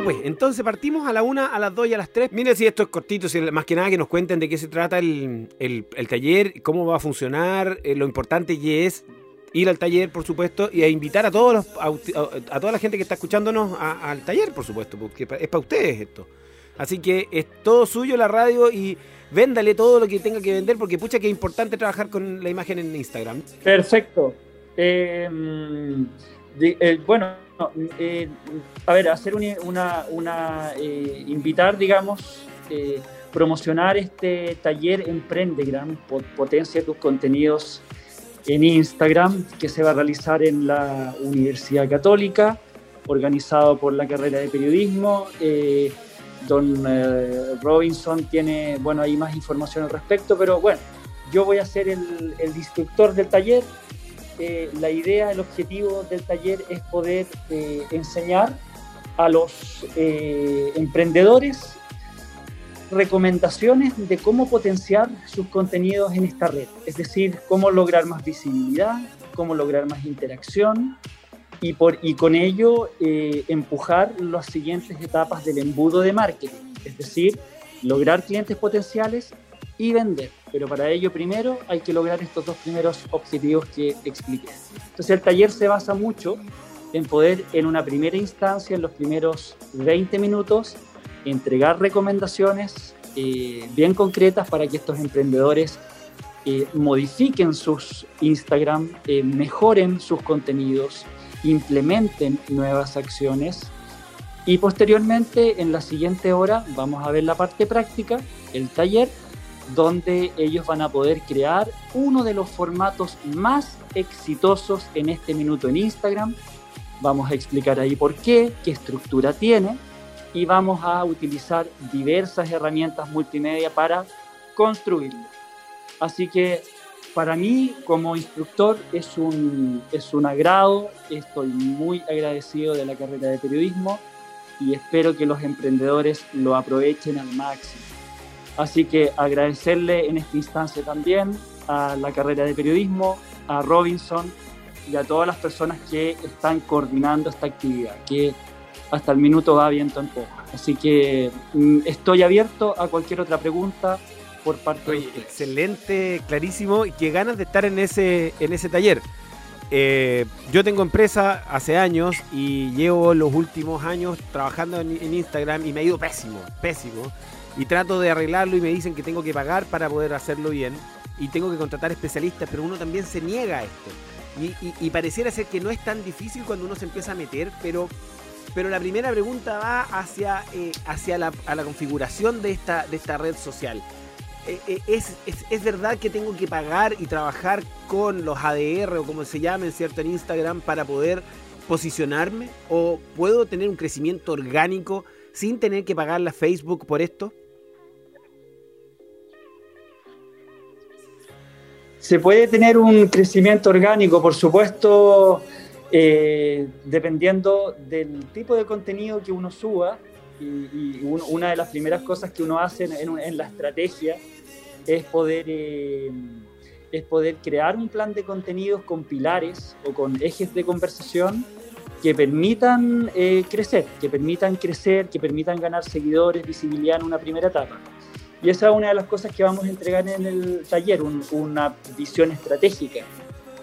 Ya pues, entonces partimos a la una, a las dos y a las tres. Miren si esto es cortito, si más que nada que nos cuenten de qué se trata el, taller, cómo va a funcionar, eh, lo importante y es ir al taller, por supuesto, y a invitar a todos los, a, toda la gente que está escuchándonos al taller, por supuesto, porque es para ustedes esto. Así que es todo suyo la radio y véndale todo lo que tenga que vender, porque pucha que es importante trabajar con la imagen en Instagram. Perfecto. Eh, eh, bueno, eh, a ver, hacer una, una, eh, invitar, digamos, eh, promocionar este taller Emprendegram, potencia tus contenidos en Instagram, que se va a realizar en la Universidad Católica, organizado por la carrera de periodismo. don Robinson tiene, bueno, hay más información al respecto, pero bueno, yo voy a ser el, el instructor del taller la idea, el objetivo del taller es poder eh, enseñar a los eh, emprendedores recomendaciones de cómo potenciar sus contenidos en esta red, es decir, cómo lograr más visibilidad, cómo lograr más interacción y, por, y con ello eh, empujar las siguientes etapas del embudo de marketing, es decir, lograr clientes potenciales y vender. Pero para ello primero hay que lograr estos dos primeros objetivos que expliqué. Entonces el taller se basa mucho en poder en una primera instancia, en los primeros 20 minutos, entregar recomendaciones eh, bien concretas para que estos emprendedores eh, modifiquen sus Instagram, eh, mejoren sus contenidos, implementen nuevas acciones y posteriormente en la siguiente hora vamos a ver la parte práctica, el taller donde ellos van a poder crear uno de los formatos más exitosos en este minuto en Instagram. Vamos a explicar ahí por qué, qué estructura tiene y vamos a utilizar diversas herramientas multimedia para construirlo. Así que para mí como instructor es un, es un agrado, estoy muy agradecido de la carrera de periodismo y espero que los emprendedores lo aprovechen al máximo. Así que agradecerle en esta instancia también a la carrera de periodismo, a Robinson y a todas las personas que están coordinando esta actividad, que hasta el minuto va viento en poco. Así que mm, estoy abierto a cualquier otra pregunta por parte de Excelente, clarísimo, y qué ganas de estar en ese, en ese taller. Eh, yo tengo empresa hace años y llevo los últimos años trabajando en Instagram y me ha ido pésimo, pésimo y trato de arreglarlo y me dicen que tengo que pagar para poder hacerlo bien y tengo que contratar especialistas, pero uno también se niega a esto. Y, pareciera ser que no es tan difícil cuando uno se empieza a meter, pero, pero la primera pregunta va hacia, eh, hacia la, la, configuración de esta, de esta red social. Eh, eh, es, es, verdad que tengo que pagar y trabajar con los ADR o como se llamen, ¿cierto? En Instagram para poder posicionarme? ¿O puedo tener un crecimiento orgánico sin tener que pagarle a Facebook por esto? Se puede tener un crecimiento orgánico, por supuesto, eh, dependiendo del tipo de contenido que uno suba. Y, una de las primeras cosas que uno hace en, la estrategia es poder, eh, es poder crear un plan de contenidos con pilares o con ejes de conversación que permitan eh, crecer, que permitan crecer, que permitan ganar seguidores, visibilidad en una primera etapa. Y esa es una de las cosas que vamos a entregar en el taller, una visión estratégica.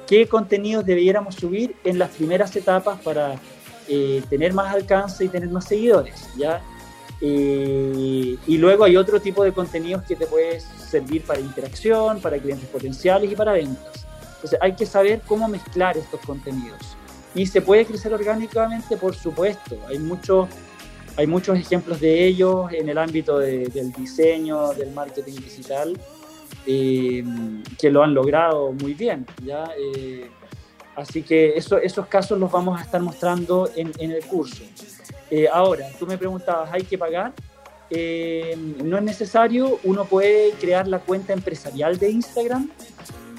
¿Qué contenidos debiéramos subir en las primeras etapas para eh, tener más alcance y tener más seguidores? ¿ya? Eh, y luego hay otro tipo de contenidos que te puede servir para interacción, para clientes potenciales y para ventas. Entonces hay que saber cómo mezclar estos contenidos. Y se puede crecer orgánicamente, por supuesto. Hay muchos hay muchos ejemplos de ellos en el ámbito del diseño, del marketing digital, eh, que lo han logrado muy bien. ¿ya? Eh, así que eso, esos casos los vamos a estar mostrando en, el curso. Eh, ahora, tú me preguntabas, ¿hay que pagar? no es necesario, uno puede crear la cuenta empresarial de Instagram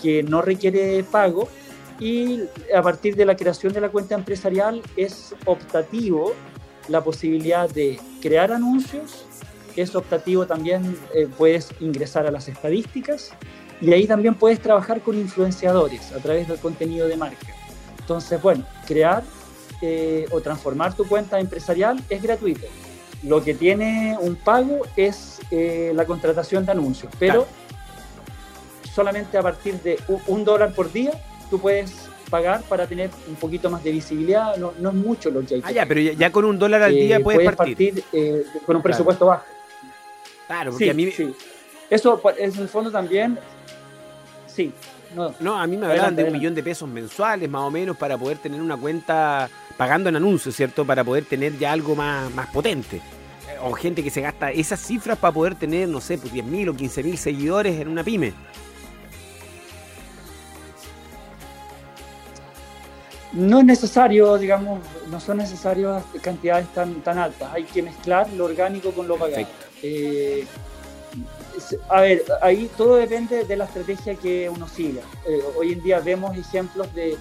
que no requiere pago y a partir de la creación de la cuenta empresarial es optativo la posibilidad de crear anuncios, es optativo también, eh, puedes ingresar a las estadísticas y ahí también puedes trabajar con influenciadores a través del contenido de marca. Entonces, bueno, crear eh, o transformar tu cuenta empresarial es gratuito. Lo que tiene un pago es eh, la contratación de anuncios, pero solamente a partir de un dólar por día tú puedes pagar para tener un poquito más de visibilidad. No, es mucho lo que hay. ah, ya, pero ya, con un dólar al día eh, puedes, partir. Eh, con un presupuesto bajo. Claro, porque a mí. Sí. Eso en el fondo también. Sí. No, no a mí me hablan de un millón de pesos mensuales, más o menos, para poder tener una cuenta pagando en anuncios, ¿cierto? Para poder tener ya algo más, más potente. O gente que se gasta esas cifras para poder tener, no sé, pues 10.000 o 15.000 seguidores en una pyme. No es necesario, digamos, no son necesarias cantidades tan, tan altas. Hay que mezclar lo orgánico con lo pagado. Eh, a ver, ahí todo depende de la estrategia que uno siga. Eh, hoy en día vemos ejemplos de,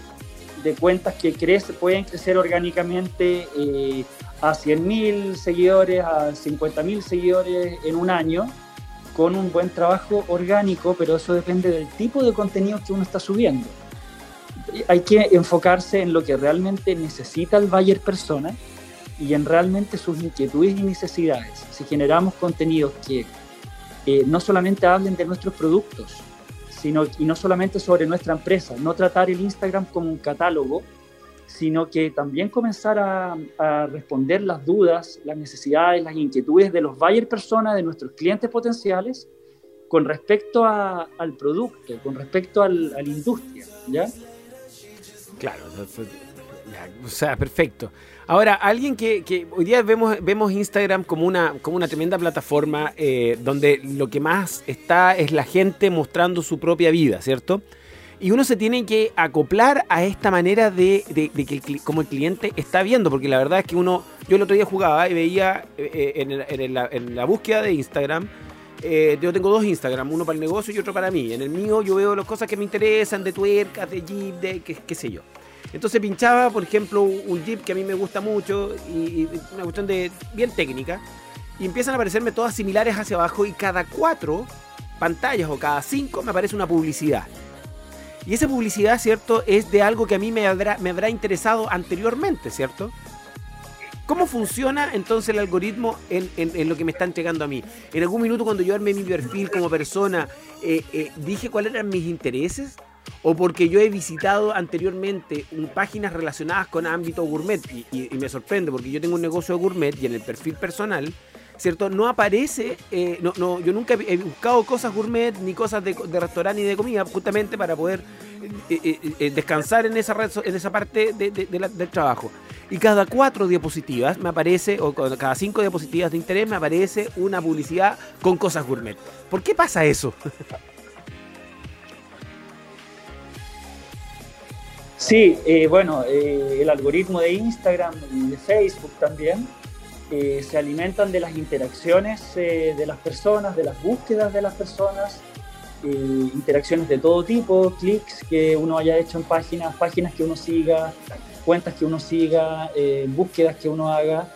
de cuentas que crece, pueden crecer orgánicamente eh, a 100.000 seguidores, a 50.000 seguidores en un año, con un buen trabajo orgánico, pero eso depende del tipo de contenido que uno está subiendo. Hay que enfocarse en lo que realmente necesita el buyer persona y en realmente sus inquietudes y necesidades. Si generamos contenidos que no solamente hablen de nuestros productos, sino, y no solamente sobre nuestra empresa, no tratar el Instagram como un catálogo, sino que también comenzar a, responder las dudas, las necesidades, las inquietudes de los buyer personas, de nuestros clientes potenciales, con respecto al producto, con respecto al, a la industria, ¿ya? Claro, o sea, perfecto. Ahora, alguien que, hoy día vemos, vemos Instagram como una, como una tremenda plataforma eh, donde lo que más está es la gente mostrando su propia vida, ¿cierto? Y uno se tiene que acoplar a esta manera de, que como el cliente está viendo, porque la verdad es que uno, yo el otro día jugaba y veía eh, en, la, búsqueda de Instagram, eh, yo tengo dos Instagram, uno para el negocio y otro para mí. En el mío yo veo las cosas que me interesan, de tuercas, de jeep, de qué sé yo. Entonces pinchaba, por ejemplo, un Jeep que a mí me gusta mucho y, una cuestión de bien técnica. Y empiezan a aparecerme todas similares hacia abajo y cada cuatro pantallas o cada cinco me aparece una publicidad. Y esa publicidad, ¿cierto? Es de algo que a mí me habrá, me habrá interesado anteriormente, ¿cierto? ¿Cómo funciona entonces el algoritmo en, lo que me está entregando a mí? En algún minuto cuando yo armé mi perfil como persona, eh, eh, dije cuáles eran mis intereses o porque yo he visitado anteriormente páginas relacionadas con ámbito gourmet y, me sorprende porque yo tengo un negocio de gourmet y en el perfil personal, ¿cierto? No aparece, eh, no, no, yo nunca he buscado cosas gourmet ni cosas de, restaurante ni de comida justamente para poder descansar en esa, en esa parte del trabajo. Y cada cuatro diapositivas me aparece, o cada cinco diapositivas de interés me aparece una publicidad con cosas gourmet. ¿Por qué pasa eso? Sí, eh, bueno, eh, el algoritmo de Instagram y de Facebook también eh, se alimentan de las interacciones de las personas, de las búsquedas de las personas, interacciones de todo tipo, clics que uno haya hecho en páginas, páginas que uno siga, cuentas que uno siga, búsquedas que uno haga,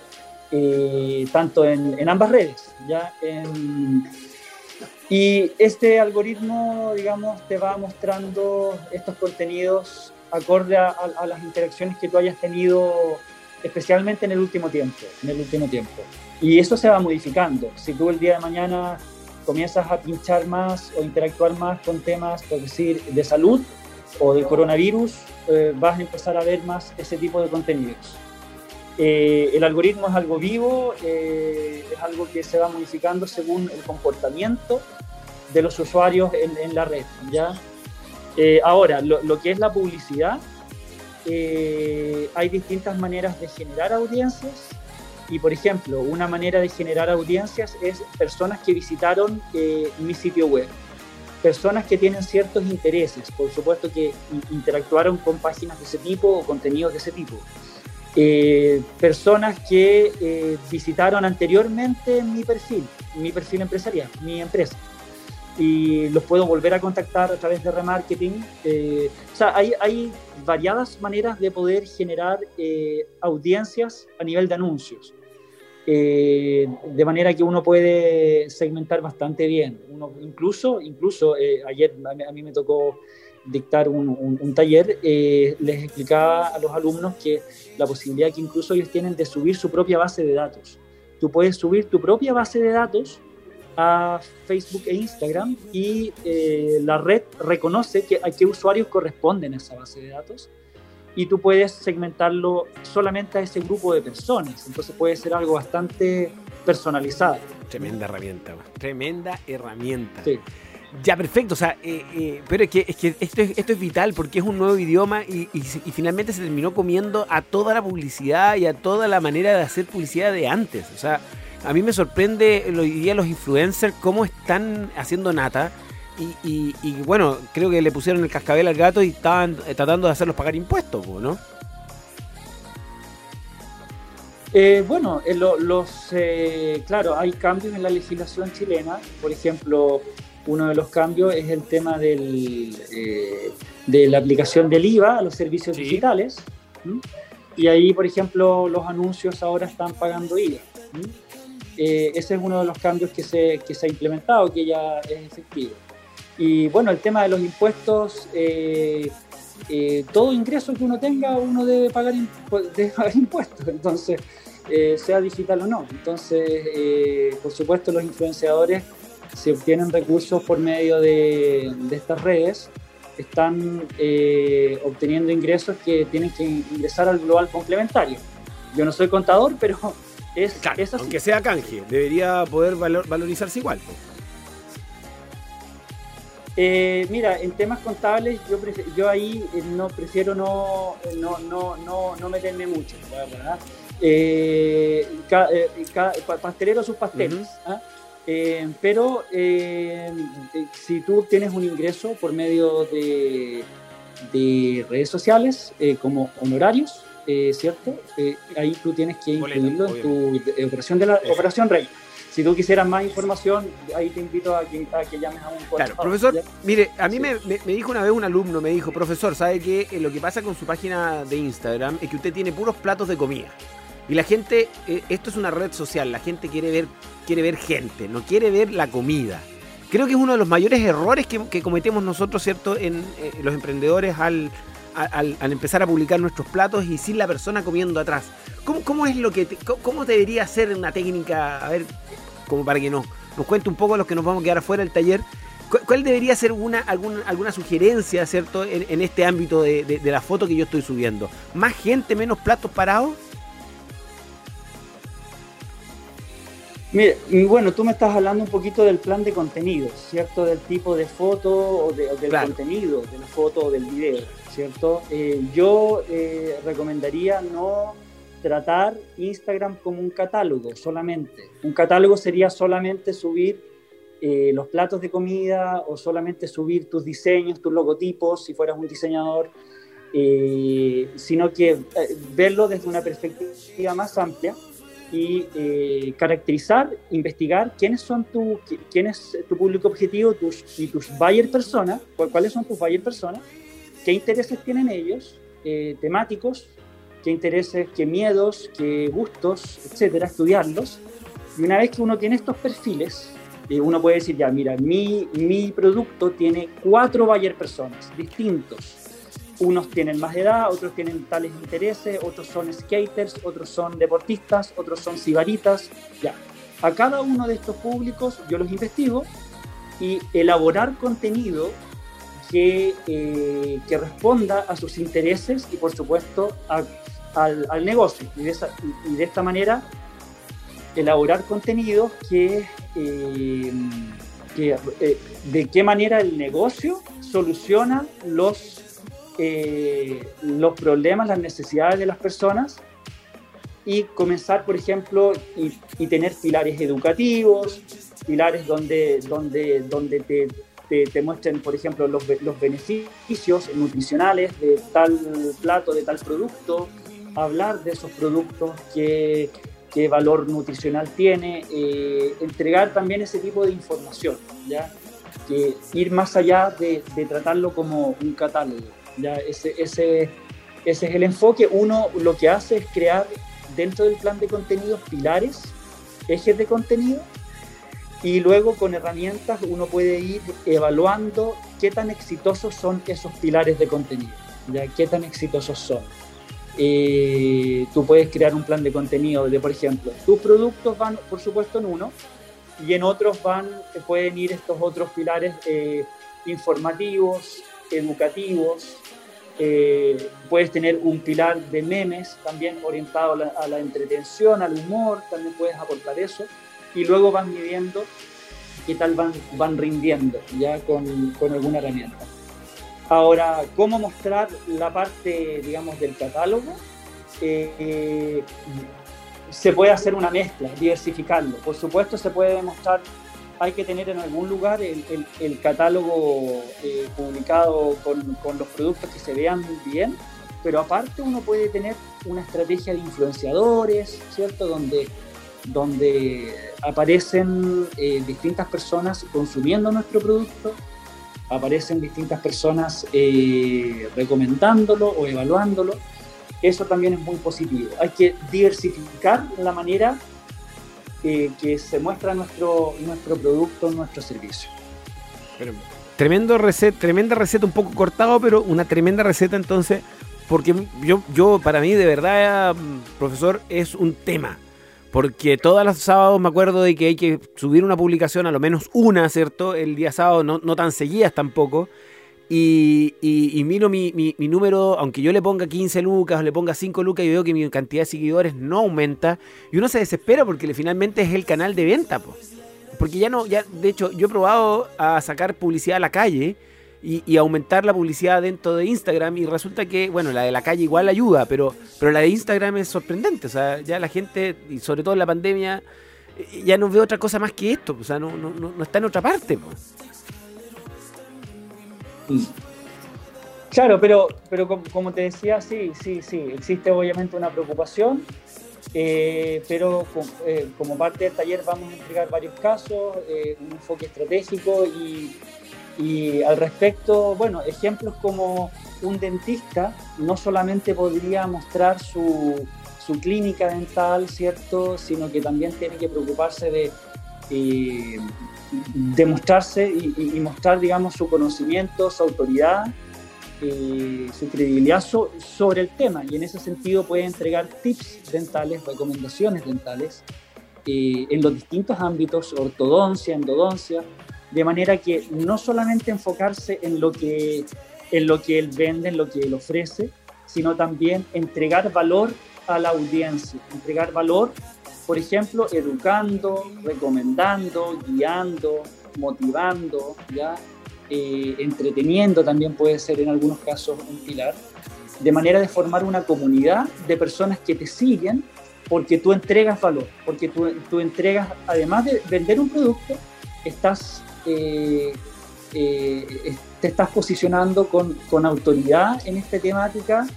tanto en, ambas redes, ¿ya? y este algoritmo, digamos, te va mostrando estos contenidos acorde a, las interacciones que tú hayas tenido, especialmente en el último tiempo, en el último tiempo. Y eso se va modificando. Si tú el día de mañana comienzas a pinchar más o interactuar más con temas, por decir, de salud o del coronavirus, eh, vas a empezar a ver más ese tipo de contenidos. Eh, el algoritmo es algo vivo, eh, es algo que se va modificando según el comportamiento de los usuarios en, en la red, ¿ya? Eh, ahora, lo, que es la publicidad, eh, hay distintas maneras de generar audiencias y, por ejemplo, una manera de generar audiencias es personas que visitaron eh, mi sitio web, personas que tienen ciertos intereses, por supuesto que interactuaron con páginas de ese tipo o contenidos de ese tipo. personas que visitaron anteriormente mi perfil, mi perfil empresarial, mi empresa y los puedo volver a contactar a través de remarketing. Eh, o sea, hay, variadas maneras de poder generar eh, audiencias a nivel de anuncios. Eh, de manera que uno puede segmentar bastante bien. Uno, incluso, incluso ayer a mí, me tocó dictar un, un, taller, les explicaba a los alumnos que la posibilidad que incluso ellos tienen de subir su propia base de datos tú puedes subir tu propia base de datos a Facebook e Instagram y eh, la red reconoce que, a qué usuarios corresponden esa base de datos y tú puedes segmentarlo solamente a ese grupo de personas. Entonces puede ser algo bastante personalizado. Tremenda herramienta, tremenda herramienta. Sí. Ya, perfecto. O sea, eh, eh, pero es que, es que esto, es, esto es vital porque es un nuevo idioma y, y, finalmente se terminó comiendo a toda la publicidad y a toda la manera de hacer publicidad de antes. O sea, a mí me sorprende hoy día los influencers cómo están haciendo nata. Y, y, bueno, creo que le pusieron el cascabel al gato y estaban eh, tratando de hacerlos pagar impuestos, ¿no? Eh, bueno, los, eh, claro, hay cambios en la legislación chilena. Por ejemplo, uno de los cambios es el tema del, de la aplicación del IVA a los servicios digitales. Y ahí, por ejemplo, los anuncios ahora están pagando IVA. ese es uno de los cambios que se, que se ha implementado, que ya es efectivo. Y bueno, el tema de los impuestos, eh, eh, todo ingreso que uno tenga, uno debe pagar, impuestos, entonces, eh, sea digital o no. Entonces, por supuesto, los influenciadores, si obtienen recursos por medio de, estas redes, están obteniendo ingresos que tienen que ingresar al global complementario. Yo no soy contador, pero es, así. Aunque sea canje, debería poder valorizarse igual. Eh, mira, en temas contables yo, yo ahí eh, no prefiero no, eh, no, no, no, no meterme mucho, ¿verdad? Eh, pastelero sus pasteles. ¿ah? pero si tú tienes un ingreso por medio de, de redes sociales como honorarios, ¿cierto? ahí tú tienes que incluirlo en tu operación de la operación rey. Si tú quisieras más información, ahí te invito a que, llames a un Claro, profesor, mire, a mí me, dijo una vez un alumno, me dijo, profesor, ¿sabe qué? Eh, lo que pasa con su página de Instagram es que usted tiene puros platos de comida. Y la gente, eh, esto es una red social, la gente quiere ver, quiere ver gente, no quiere ver la comida. Creo que es uno de los mayores errores que, cometemos nosotros, ¿cierto?, en eh, los emprendedores al, al, empezar a publicar nuestros platos y sin la persona comiendo atrás. ¿Cómo, cómo es lo que cómo debería ser una técnica? A ver, como para que nos, nos cuente un poco los que nos vamos a quedar afuera del taller. ¿Cuál debería ser una, alguna, alguna sugerencia, ¿cierto?, en, este ámbito de, de, la foto que yo estoy subiendo. ¿Más gente, menos platos parados? Mira, bueno, tú me estás hablando un poquito del plan de contenido, ¿cierto? Del tipo de foto o, del contenido de la foto o del video, ¿cierto? Eh, yo eh, recomendaría no tratar Instagram como un catálogo solamente. Un catálogo sería solamente subir eh, los platos de comida o solamente subir tus diseños, tus logotipos, si fueras un diseñador, eh, sino que eh, verlo desde una perspectiva más amplia y caracterizar, investigar quiénes son tu, quién es tu público objetivo tus, y tus buyer personas, cuáles son tus buyer personas, qué intereses tienen ellos, temáticos, qué intereses, qué miedos, qué gustos, etcétera, estudiarlos. Y una vez que uno tiene estos perfiles, eh, uno puede decir, ya, mira, mi, mi producto tiene cuatro buyer personas distintos. Unos tienen más edad, otros tienen tales intereses, otros son skaters, otros son deportistas, otros son sibaritas, ya. A cada uno de estos públicos yo los investigo y elaborar contenido que, eh, que, responda a sus intereses y por supuesto a al, negocio. Y de, y, de, esta manera elaborar contenido que, eh, eh, de qué manera el negocio soluciona los, eh, los problemas, las necesidades de las personas y comenzar, por ejemplo, y, tener pilares educativos, pilares donde, donde, donde te, te, muestren, por ejemplo, los, los beneficios nutricionales de tal plato, de tal producto, hablar de esos productos, qué, qué valor nutricional tiene, eh, entregar también ese tipo de información, ¿ya? Que ir más allá de, de tratarlo como un catálogo, ¿ya? Ese, ese, ese es el enfoque. Uno lo que hace es crear dentro del plan de contenidos pilares, ejes de contenido, y luego con herramientas uno puede ir evaluando qué tan exitosos son esos pilares de contenido, ¿ya? qué tan exitosos son. eh, tú puedes crear un plan de contenido de, por ejemplo, tus productos van, por supuesto, en uno y en otros van, pueden ir estos otros pilares eh, informativos, educativos. Eh, puedes tener un pilar de memes también orientado a la, entretención, al humor, también puedes aportar eso. Y luego van midiendo qué tal van, van rindiendo ya con, con alguna herramienta. Ahora, ¿cómo mostrar la parte, digamos, del catálogo? Eh, se puede hacer una mezcla, diversificarlo. Por supuesto, se puede mostrar, hay que tener en algún lugar el, catálogo eh, publicado con, con, los productos que se vean bien, pero aparte uno puede tener una estrategia de influenciadores, ¿cierto? Donde, donde aparecen eh, distintas personas consumiendo nuestro producto aparecen distintas personas eh, recomendándolo o evaluándolo. Eso también es muy positivo. Hay que diversificar la manera eh, que se muestra nuestro, nuestro producto, nuestro servicio. tremendo receta, tremenda receta, un poco cortado, pero una tremenda receta entonces, porque yo, yo para mí de verdad, profesor, es un tema porque todos los sábados me acuerdo de que hay que subir una publicación, a lo menos una, ¿cierto? El día sábado, no, no tan seguidas tampoco. Y, y, miro mi, mi, número, aunque yo le ponga 15 lucas o le ponga 5 lucas y veo que mi cantidad de seguidores no aumenta, y uno se desespera porque finalmente es el canal de venta, pues. Porque ya no, ya, de hecho, yo he probado a sacar publicidad a la calle y, aumentar la publicidad dentro de Instagram y resulta que, bueno, la de la calle igual ayuda, pero, pero la de Instagram es sorprendente, o sea, ya la gente, y sobre todo en la pandemia, eh, ya no ve otra cosa más que esto, o sea, no, no, no está en otra parte. Claro, pero, pero como te decía, sí, sí, sí, existe obviamente una preocupación, eh, pero eh, como parte del taller vamos a entregar varios casos, un enfoque estratégico y y al respecto, bueno, ejemplos como un dentista no solamente podría mostrar su, su clínica dental, ¿cierto? Sino que también tiene que preocuparse de, eh, mostrarse y, mostrar, digamos, su conocimiento, su autoridad, eh, su credibilidad sobre el tema. Y en ese sentido puede entregar tips dentales, recomendaciones dentales eh, en los distintos ámbitos, ortodoncia, endodoncia, de manera que no solamente enfocarse en lo que, en lo que él vende, en lo que él ofrece, sino también entregar valor a la audiencia, entregar valor, por ejemplo, educando, recomendando, guiando, motivando, ¿ya? Eh, entreteniendo también puede ser en algunos casos un pilar, de manera de formar una comunidad de personas que te siguen porque tú entregas valor, porque tú, tú entregas, además de vender un producto, estás eh, eh, te estás posicionando con, con, autoridad en esta temática,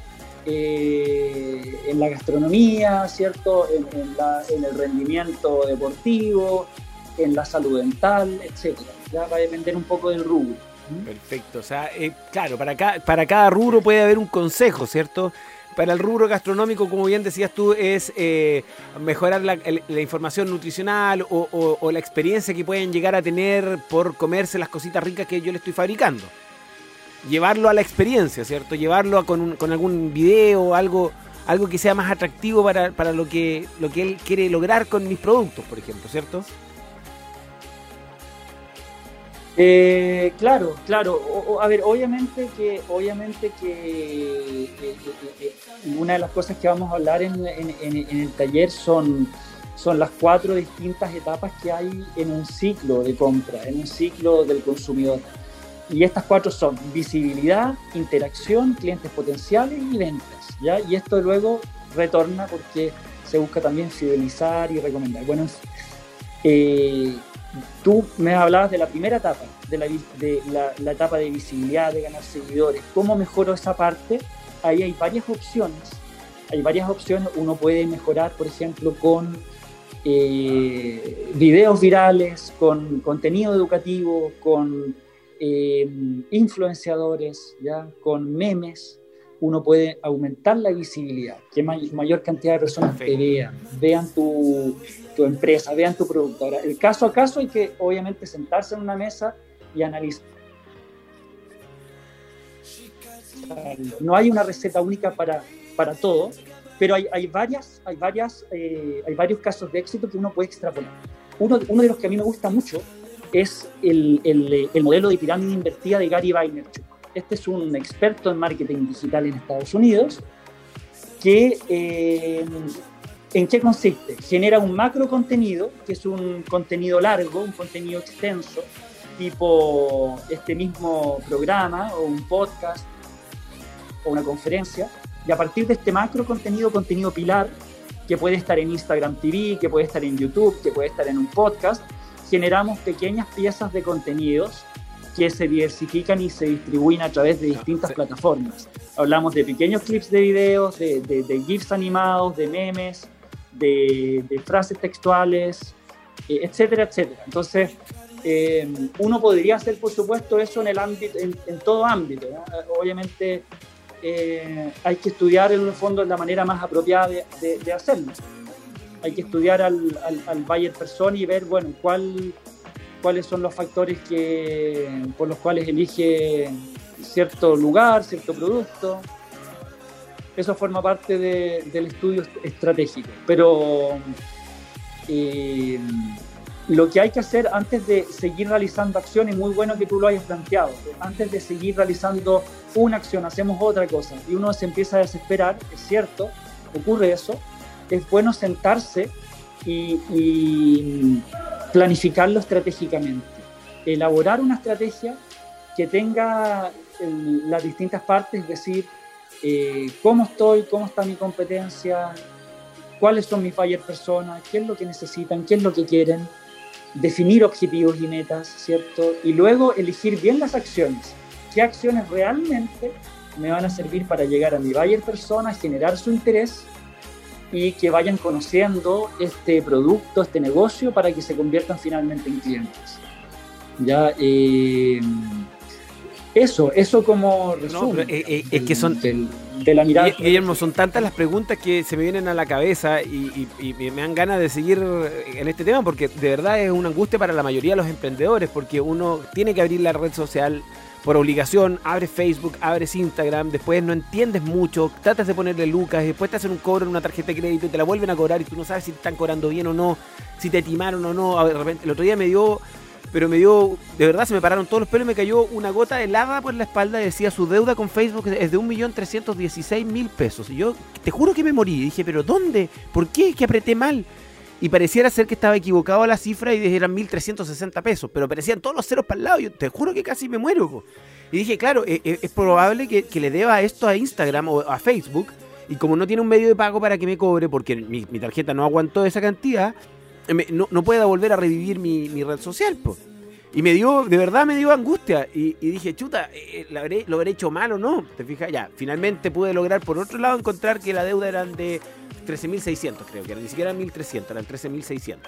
eh, en la gastronomía, ¿cierto? En, el rendimiento deportivo, en la salud dental, etcétera. Ya va a depender un poco del rubro. Perfecto, o sea, claro, para, para cada rubro puede haber un consejo, ¿cierto? Para el rubro gastronómico, como bien decías tú, es eh, mejorar la, información nutricional o, la experiencia que pueden llegar a tener por comerse las cositas ricas que yo le estoy fabricando. Llevarlo a la experiencia, ¿cierto? Llevarlo con, con, algún video, algo, algo que sea más atractivo para, para lo, que, lo que él quiere lograr con mis productos, por ejemplo, ¿cierto? Eh, claro, claro. a ver, obviamente que, obviamente que una de las cosas que vamos a hablar en, el taller son, son las cuatro distintas etapas que hay en un ciclo de compra, en un ciclo del consumidor. Y estas cuatro son visibilidad, interacción, clientes potenciales y ventas. ¿ya? Y esto luego retorna porque se busca también fidelizar y recomendar. Bueno, eh, Tú me hablabas de la primera etapa, de, la, de la, etapa de visibilidad, de ganar seguidores. ¿Cómo mejoro esa parte? Ahí hay varias opciones. Hay varias opciones. Uno puede mejorar, por ejemplo, con eh, videos virales, con contenido educativo, con eh, influenciadores, ¿ya? con memes. Uno puede aumentar la visibilidad, que mayor cantidad de personas te vean, vean tu, tu empresa, vean tu productora. El caso a caso hay que obviamente sentarse en una mesa y analizar. No hay una receta única para, para todo, pero hay, hay varias, hay, varias eh, hay varios casos de éxito que uno puede extrapolar. Uno, uno de los que a mí me gusta mucho es el, el, el modelo de pirámide invertida de Gary Vaynerchuk. Este es un experto en marketing digital en Estados Unidos que eh, ¿En qué consiste? Genera un macro contenido, que es un contenido largo, un contenido extenso, tipo este mismo programa o un podcast o una conferencia, y a partir de este macro contenido, contenido pilar, que puede estar en Instagram TV, que puede estar en YouTube, que puede estar en un podcast, generamos pequeñas piezas de contenidos que se diversifican y se distribuyen a través de distintas plataformas. Hablamos de pequeños clips de videos, de, de GIFs animados, de memes, de, frases textuales, eh, etcétera, etcétera. Entonces, eh, uno podría hacer, por supuesto, eso en, el ámbito, en, todo ámbito. Obviamente, eh, hay que estudiar en el fondo la manera más apropiada de, hacerlo. Hay que estudiar al, al, al buyer persona y ver, bueno, cuál, cuáles son los factores que, por los cuales elige cierto lugar, cierto producto eso forma parte del estudio estratégico. Pero eh, lo que hay que hacer antes de seguir realizando acciones, muy bueno que tú lo hayas planteado, antes de seguir realizando una acción, hacemos otra cosa y uno se empieza a desesperar, es cierto, ocurre eso, es bueno sentarse y planificarlo estratégicamente, elaborar una estrategia que tenga las distintas partes, es decir, eh, cómo estoy, cómo está mi competencia, cuáles son mis buyer personas, qué es lo que necesitan, qué es lo que quieren, definir objetivos y metas, ¿cierto? Y luego elegir bien las acciones. ¿Qué acciones realmente me van a servir para llegar a mi buyer persona, generar su interés y que vayan conociendo este producto, este negocio para que se conviertan finalmente en clientes? Ya, eh, eso, eso como resumen. Eh, eh, es que son. de la mirada. Guillermo, son tantas las preguntas que se me vienen a la cabeza y, me dan ganas de seguir en este tema porque de verdad es una angustia para la mayoría de los emprendedores porque uno tiene que abrir la red social por obligación, abres Facebook, abres Instagram, después no entiendes mucho, tratas de ponerle lucas, después te hacen un cobro en una tarjeta de crédito y te la vuelven a cobrar y tú no sabes si te están cobrando bien o no, si te timaron o no. De repente, el otro día me dio pero me dio, de verdad se me pararon todos los pelos y me cayó una gota helada por la espalda y decía su deuda con Facebook es de 1.316.000 pesos. Y yo te juro que me morí. Dije, ¿pero dónde? ¿Por qué? Que apreté mal. Y pareciera ser que estaba equivocado la cifra y eran 1.360 pesos, pero parecían todos los ceros para el lado. Yo te juro que casi me muero. Y dije, claro, e, e, es, probable que, le deba esto a Instagram o a Facebook. Y como no tiene un medio de pago para que me cobre, porque mi, tarjeta no aguantó esa cantidad, no, no pueda volver a revivir mi, red social. pues Y me dio, de verdad me dio angustia. Y, dije, chuta, eh, ¿lo habré, ¿lo habré hecho mal o no? ¿Te fijas? Ya, finalmente pude lograr por otro lado encontrar que la deuda eran de 13.600, creo que ni siquiera 1.300, eran 13.600.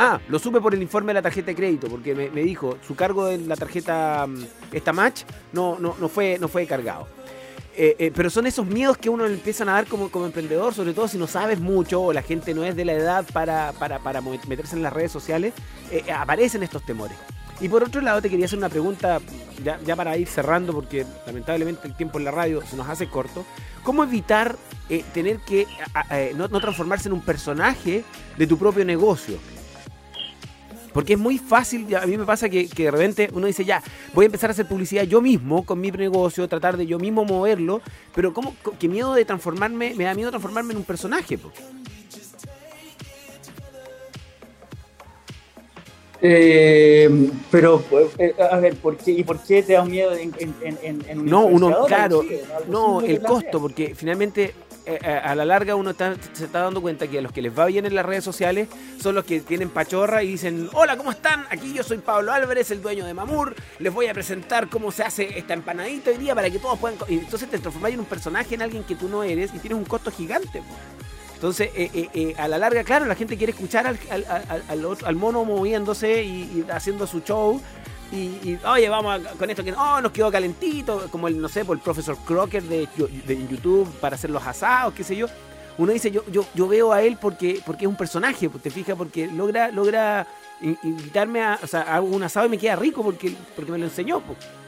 Ah, lo supe por el informe de la tarjeta de crédito, porque me, dijo, su cargo de la tarjeta, mm, esta match, no, no, no, fue, no fue cargado. Eh, eh, pero son esos miedos que uno empiezan a dar como, como emprendedor, sobre todo si no sabes mucho o la gente no es de la edad para, para, para meterse en las redes sociales, eh, aparecen estos temores. Y por otro lado, te quería hacer una pregunta, ya, ya, para ir cerrando, porque lamentablemente el tiempo en la radio se nos hace corto. ¿Cómo evitar tener que no, no transformarse en un personaje de tu propio negocio? Porque es muy fácil, a mí me pasa que, de repente uno dice, ya, voy a empezar a hacer publicidad yo mismo con mi negocio, tratar de yo mismo moverlo, pero ¿cómo? ¿Qué miedo de transformarme? Me da miedo transformarme en un personaje. Eh, pero, eh, a ver, ¿por qué, ¿y por qué te da miedo en, en, un No, uno, claro, no, el costo, porque finalmente eh, eh, a la larga uno se está dando cuenta que a los que les va bien en las redes sociales son los que tienen pachorra y dicen, hola, ¿cómo están? Aquí yo soy Pablo Álvarez, el dueño de Mamur, les voy a presentar cómo se hace esta empanadita hoy día para que todos puedan... Entonces te transformas en un personaje, en alguien que tú no eres y tienes un costo gigante. Entonces, eh, a la larga, claro, la gente quiere escuchar al, al, mono moviéndose y, haciendo su show, y, oye, vamos con esto que oh, nos quedó calentito, como el, no sé, por el profesor Crocker de, YouTube para hacer los asados, qué sé yo. Uno dice, yo, yo, yo veo a él porque, porque es un personaje, pues, te fijas, porque logra, logra invitarme a, o sea, hago un asado y me queda rico porque, porque me lo enseñó.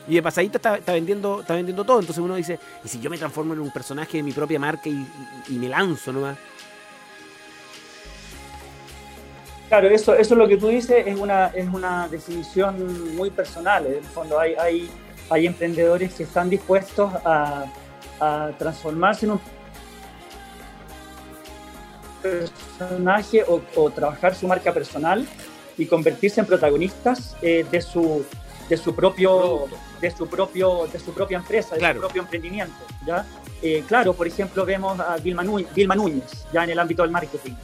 Y de pasadita está, está, vendiendo, está vendiendo todo. Entonces uno dice, ¿y si yo me transformo en un personaje de mi propia marca y, y me lanzo nomás? Claro, eso, eso es lo que tú dices, es una, es una definición muy personal. En el fondo. Hay, hay, hay emprendedores que están dispuestos a, a transformarse en un personaje o, o, trabajar su marca personal y convertirse en protagonistas eh, de su de su propio de su propio de su propia empresa de su propio emprendimiento ya eh, claro por ejemplo vemos a Vilma Núñez, Vilma Núñez ya en el ámbito del marketing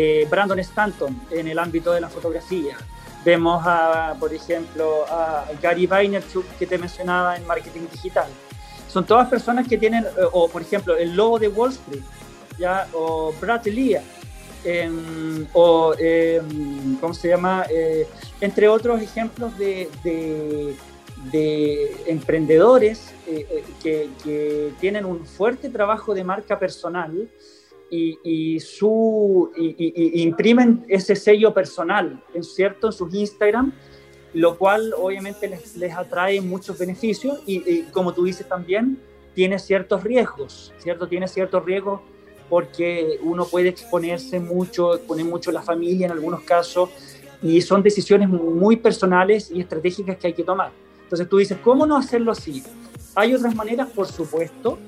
eh, Brandon Stanton en el ámbito de la fotografía. Vemos a por ejemplo a Gary Vaynerchuk que te mencionaba en marketing digital. Son todas personas que tienen eh, o por ejemplo el logo de Wall Street ya o Brad Lee eh, o, eh, ¿cómo se llama? Eh, entre otros ejemplos de, de, de emprendedores eh, eh, que, que, tienen un fuerte trabajo de marca personal y, su, imprimen ese sello personal, ¿en cierto? En sus Instagram, lo cual obviamente les, les atrae muchos beneficios y, como tú dices también, tiene ciertos riesgos, ¿cierto? Tiene ciertos riesgos porque uno puede exponerse mucho, exponer mucho a la familia en algunos casos, y son decisiones muy personales y estratégicas que hay que tomar. Entonces tú dices, ¿cómo no hacerlo así? Hay otras maneras, por supuesto,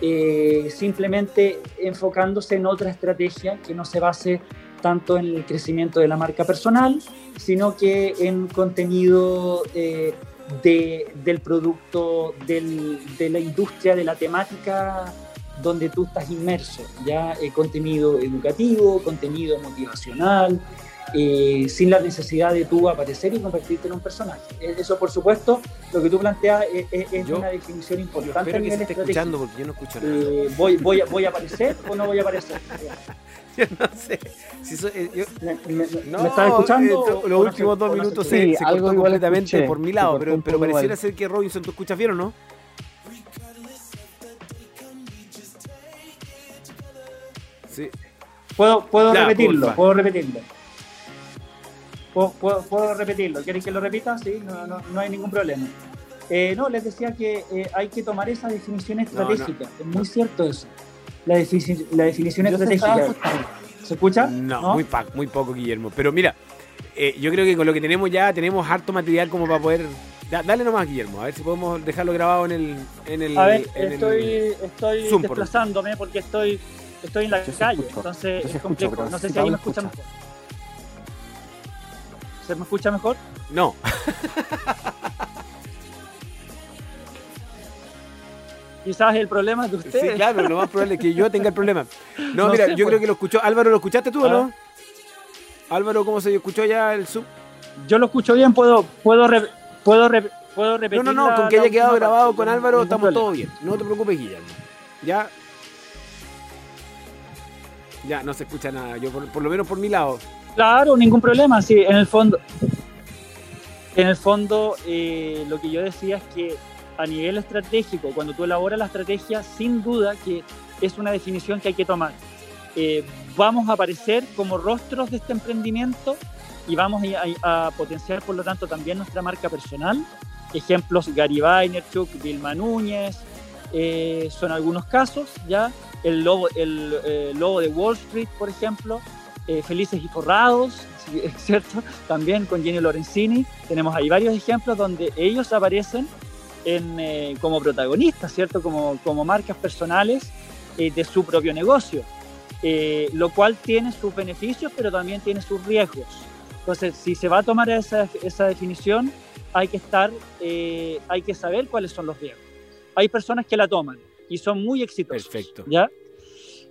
eh, simplemente enfocándose en otra estrategia que no se base tanto en el crecimiento de la marca personal, sino que en contenido eh, de, del producto, del, de la industria, de la temática donde tú estás inmerso, ya eh, contenido educativo, contenido motivacional, eh, sin la necesidad de tú aparecer y convertirte en un personaje. E, eso, por supuesto, lo que tú planteas es, es yo, una definición importante. Yo espero que se esté escuchando porque yo no escucho nada. Eh, voy, voy, ¿Voy a aparecer o no voy a aparecer? yo no sé. Si so, eh, yo, ¿Me, me, no, ¿Me, estás escuchando? Eh, los últimos dos minutos se, sí, se cortó completamente escuché, por mi lado, pero, pero pareciera igual. ser que Robinson, ¿tú escuchas bien o no? Sí. Puedo, puedo ya, repetirlo, porfa. puedo repetirlo. Puedo, puedo, puedo, repetirlo. ¿Quieren que lo repita? Sí, no, no, no hay ningún problema. Eh, no, les decía que eh, hay que tomar esa definición estratégica. No, es muy cierto eso. La, defi la definición yo estratégica. ¿Se escucha? No, Muy, muy, poco, Guillermo. Pero mira, eh, yo creo que con lo que tenemos ya tenemos harto material como para poder. Da, dale nomás, Guillermo, a ver si podemos dejarlo grabado en el. En el a ver, en estoy, el estoy Zoom, desplazándome porque estoy estoy en la yo calle, escucho, entonces es complejo. Escucho, no sé si ahí me escucha mejor. ¿Se me escucha mejor? No. Quizás el problema es de ustedes. Sí, claro, lo más probable es que yo tenga el problema. No, no mira, sé, yo pues. creo que lo escuchó. Álvaro, ¿lo escuchaste tú o no? Álvaro, ¿cómo se escuchó ya el sub? Yo lo escucho bien, puedo, puedo, re, puedo, re, puedo repetir. No, no, no, la, con que haya quedado grabado con Álvaro estamos todo bien. No te preocupes, Guillermo. Ya ya, no se escucha nada. Yo, por, lo menos por mi lado. Claro, ningún problema. Sí, en el fondo. En el fondo, eh, lo que yo decía es que a nivel estratégico, cuando tú elaboras la estrategia, sin duda que es una definición que hay que tomar. Eh, vamos a aparecer como rostros de este emprendimiento y vamos a, a, potenciar, por lo tanto, también nuestra marca personal. Ejemplos, Gary Vaynerchuk, Vilma Núñez, eh, son algunos casos, ¿ya? el logo, el, eh, logo de Wall Street, por ejemplo, eh, Felices y Forrados, ¿cierto? También con Jenny Lorenzini. Tenemos ahí varios ejemplos donde ellos aparecen en, eh, como protagonistas, ¿cierto? Como, como marcas personales eh, de su propio negocio, eh, lo cual tiene sus beneficios, pero también tiene sus riesgos. Entonces, si se va a tomar esa, esa definición, hay que estar, hay que saber cuáles son los riesgos. Hay personas que la toman, y son muy exitosos. Perfecto. ¿ya?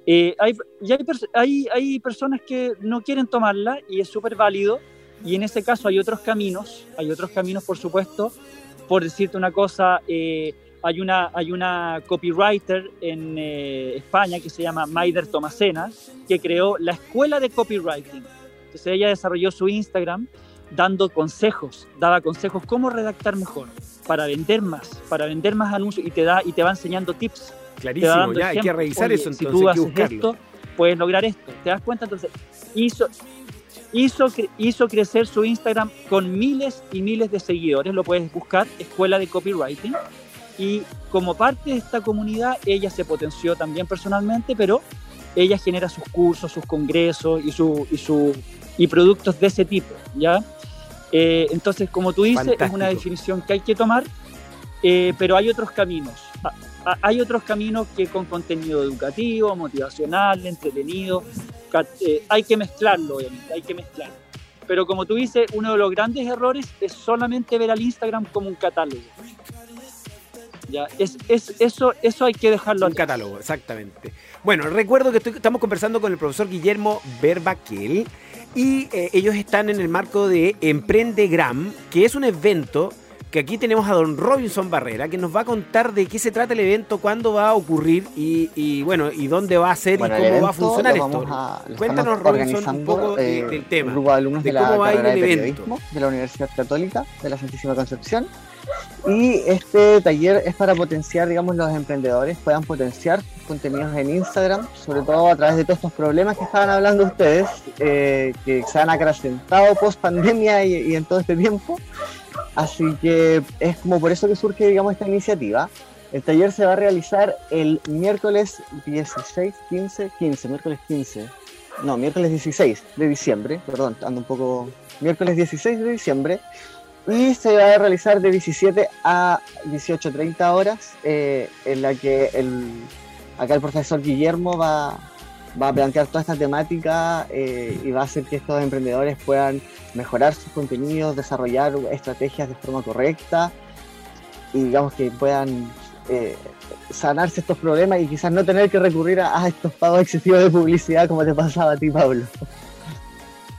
Eh, hay, y hay, hay, hay, personas que no quieren tomarla y es súper válido. Y en ese caso hay otros caminos, hay otros caminos, por supuesto. Por decirte una cosa, eh, hay, una, hay una copywriter en eh, España que se llama Maider Tomasena, que creó la escuela de copywriting. Entonces ella desarrolló su Instagram dando consejos, daba consejos cómo redactar mejor, para vender más, para vender más anuncios y te da y te va enseñando tips. Clarísimo, ya hay que revisar eso entonces, si tú haces esto, puedes lograr esto. ¿Te das cuenta? Entonces, hizo, hizo, hizo crecer su Instagram con miles y miles de seguidores, lo puedes buscar, Escuela de Copywriting, y como parte de esta comunidad ella se potenció también personalmente, pero ella genera sus cursos, sus congresos y, su, y, su, y productos de ese tipo, ¿ya? Eh, entonces, como tú dices, es una definición que hay que tomar, eh, pero hay otros caminos. Hay otros caminos que con contenido educativo, motivacional, entretenido, eh, hay que mezclarlo, obviamente, hay que mezclarlo. Pero como tú dices, uno de los grandes errores es solamente ver al Instagram como un catálogo. Ya, es, es, eso, eso hay que dejarlo Un catálogo, exactamente. Bueno, recuerdo que estamos conversando con el profesor Guillermo Berbaquel y eh, ellos están en el marco de Emprendegram, que es un evento que aquí tenemos a don Robinson Barrera, que nos va a contar de qué se trata el evento, cuándo va a ocurrir y, bueno, y dónde va a ser y cómo va a funcionar esto. Cuéntanos, Robinson, un poco eh, del tema. grupo de alumnos de, la carrera de periodismo de la Universidad Católica de la Santísima Concepción. Y este taller es para potenciar, digamos, los emprendedores puedan potenciar contenidos en Instagram, sobre todo a través de todos estos problemas que estaban hablando ustedes, eh, que se han acrecentado post pandemia y en todo este tiempo. Así que es como por eso que surge, digamos, esta iniciativa. El taller se va a realizar el miércoles 16, 15, 15, miércoles 15, no, miércoles 16 de diciembre, perdón, ando un poco, miércoles 16 de diciembre, y se va a realizar de 17 a 18.30 horas, eh, en la que el, acá el profesor Guillermo va, va a plantear toda esta temática eh, y va a hacer que estos emprendedores puedan mejorar sus contenidos, desarrollar estrategias de forma correcta y digamos que puedan eh, sanarse estos problemas y quizás no tener que recurrir a, estos pagos excesivos de publicidad como te pasaba a ti, Pablo.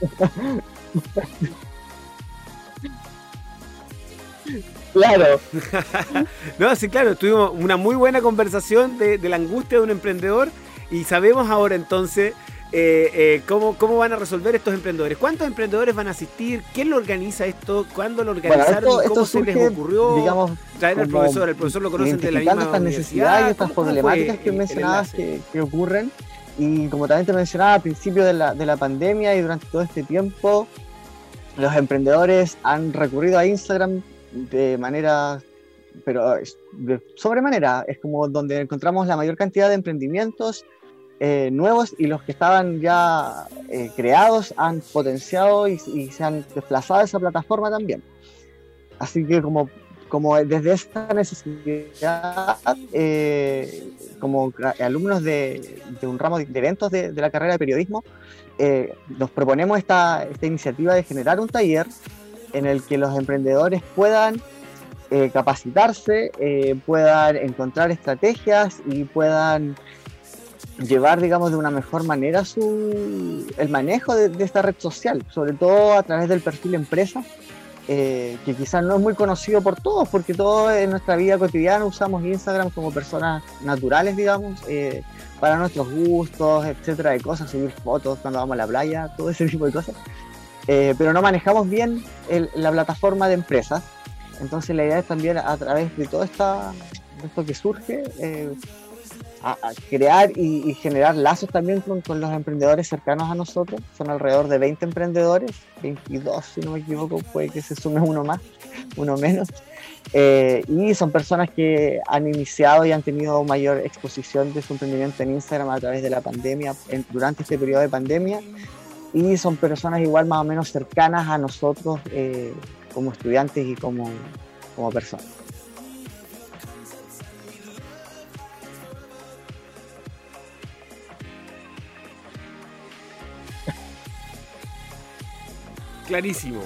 Claro. no, sí, claro, tuvimos una muy buena conversación de, de, la angustia de un emprendedor y sabemos ahora entonces eh, eh, ¿cómo, ¿cómo, van a resolver estos emprendedores? ¿Cuántos emprendedores van a asistir? ¿Quién lo organiza esto? ¿Cuándo lo organizaron? ¿Cómo se les ocurrió digamos, traer al profesor? El profesor lo conocen de la misma estas necesidades, estas problemáticas que mencionabas que, que, ocurren. Y como también te mencionaba al principio de la, de la pandemia y durante todo este tiempo, los emprendedores han recurrido a Instagram de manera pero de sobremanera, es como donde encontramos la mayor cantidad de emprendimientos eh, nuevos y los que estaban ya eh, creados han potenciado y, se han desplazado a esa plataforma también. Así que como, como desde esta necesidad, eh, como alumnos de, un ramo de eventos de, la carrera de periodismo, nos proponemos esta, esta iniciativa de generar un taller en el que los emprendedores puedan capacitarse, puedan encontrar estrategias y puedan llevar, digamos, de una mejor manera su, el manejo de, esta red social, sobre todo a través del perfil empresa, eh, que quizás no es muy conocido por todos, porque todos en nuestra vida cotidiana usamos Instagram como personas naturales, digamos, eh, para nuestros gustos, etcétera, de cosas, subir fotos cuando vamos a la playa, todo ese tipo de cosas. Eh, pero no manejamos bien la plataforma de empresas. Entonces la idea es también a través de todo esta, esto que surge, a, crear y, generar lazos también con, los emprendedores cercanos a nosotros. Son alrededor de 20 emprendedores, 22 si no me equivoco, puede que se sume uno más, uno menos. Eh, y son personas que han iniciado y han tenido mayor exposición de su emprendimiento en Instagram a través de la pandemia, durante este periodo de pandemia. Y son personas igual más o menos cercanas a nosotros eh, como estudiantes y como, como personas. clarísimo.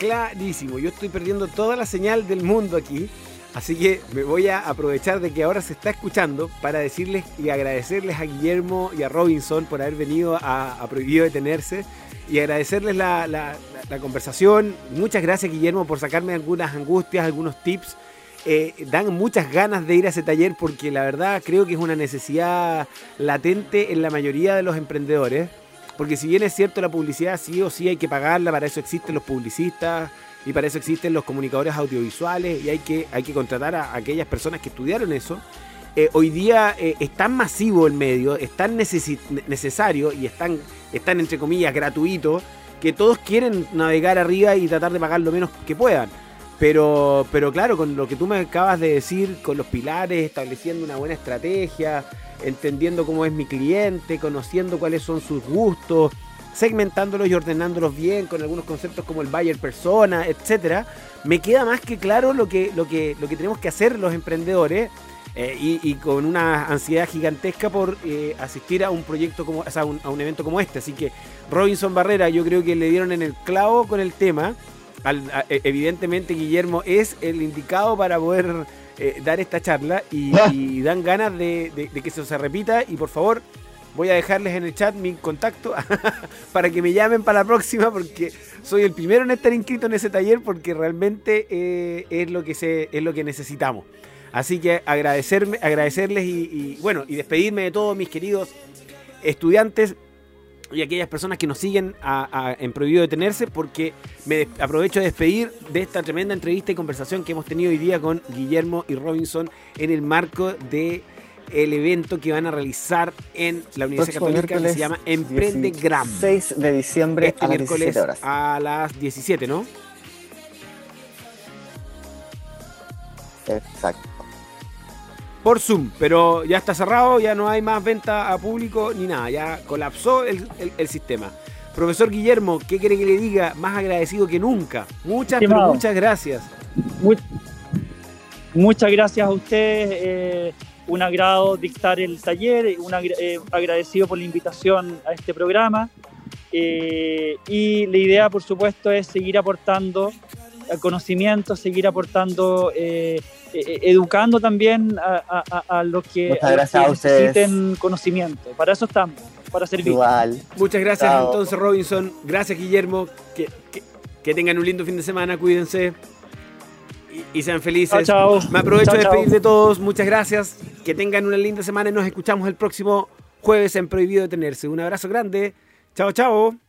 Clarísimo. Yo estoy perdiendo toda la señal del mundo aquí. Así que me voy a aprovechar de que ahora se está escuchando para decirles y agradecerles a Guillermo y a Robinson por haber venido a, Prohibido Detenerse y agradecerles la, conversación. Muchas gracias Guillermo por sacarme algunas angustias, algunos tips. Eh, dan muchas ganas de ir a ese taller porque la verdad creo que es una necesidad latente en la mayoría de los emprendedores. Porque si bien es cierto la publicidad sí o sí hay que pagarla, para eso existen los publicistas y para eso existen los comunicadores audiovisuales y hay que, hay que contratar a, aquellas personas que estudiaron eso. Eh, hoy día eh, es tan masivo el medio, es tan necesario y es tan, entre comillas gratuito que todos quieren navegar arriba y tratar de pagar lo menos que puedan. Pero, pero claro, con lo que tú me acabas de decir, con los pilares, estableciendo una buena estrategia, entendiendo cómo es mi cliente, conociendo cuáles son sus gustos, segmentándolos y ordenándolos bien con algunos conceptos como el buyer persona, etcétera, me queda más que claro lo que, lo que, lo que tenemos que hacer los emprendedores eh, y, con una ansiedad gigantesca por eh, asistir a un proyecto como, o sea, a un evento como este. Así que Robinson Barrera, yo creo que le dieron en el clavo con el tema. E, evidentemente Guillermo es el indicado para poder eh, dar esta charla y, dan ganas de, de, que eso se repita y por favor voy a dejarles en el chat mi contacto para que me llamen para la próxima porque soy el primero en estar inscrito en ese taller porque realmente es lo que se, es lo que necesitamos. Así que agradecerme, agradecerles y, bueno, y despedirme de todos mis queridos estudiantes y aquellas personas que nos siguen en Prohibido Detenerse, porque me aprovecho de despedir de esta tremenda entrevista y conversación que hemos tenido hoy día con Guillermo y Robinson en el marco de el evento que van a realizar en la Universidad Católica que se llama Emprende Gram. 6 de diciembre este a las miércoles a las 17, ¿no? Exacto por Zoom, pero ya está cerrado, ya no hay más venta a público ni nada, ya colapsó el, sistema. Profesor Guillermo, ¿qué quiere que le diga? Más agradecido que nunca. Muchas, muchas gracias. muchas gracias a ustedes. Eh, un agrado dictar el taller, un eh, agradecido por la invitación a este programa. Eh, y la idea, por supuesto, es seguir aportando conocimiento, seguir aportando eh, eh, educando también a, los que, necesiten conocimiento. Para eso estamos, para servir. Muchas gracias entonces Robinson, gracias Guillermo, que, que, tengan un lindo fin de semana, cuídense y, sean felices. Chao, Me aprovecho de despedir de todos, muchas gracias, que tengan una linda semana y nos escuchamos el próximo jueves en Prohibido Detenerse. Un abrazo grande, chao chao.